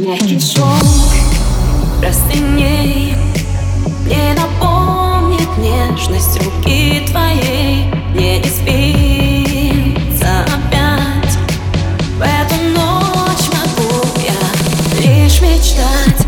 Мягкий шелк простыней Не напомнит нежность руки твоей не спится опять В эту ночь могу я лишь мечтать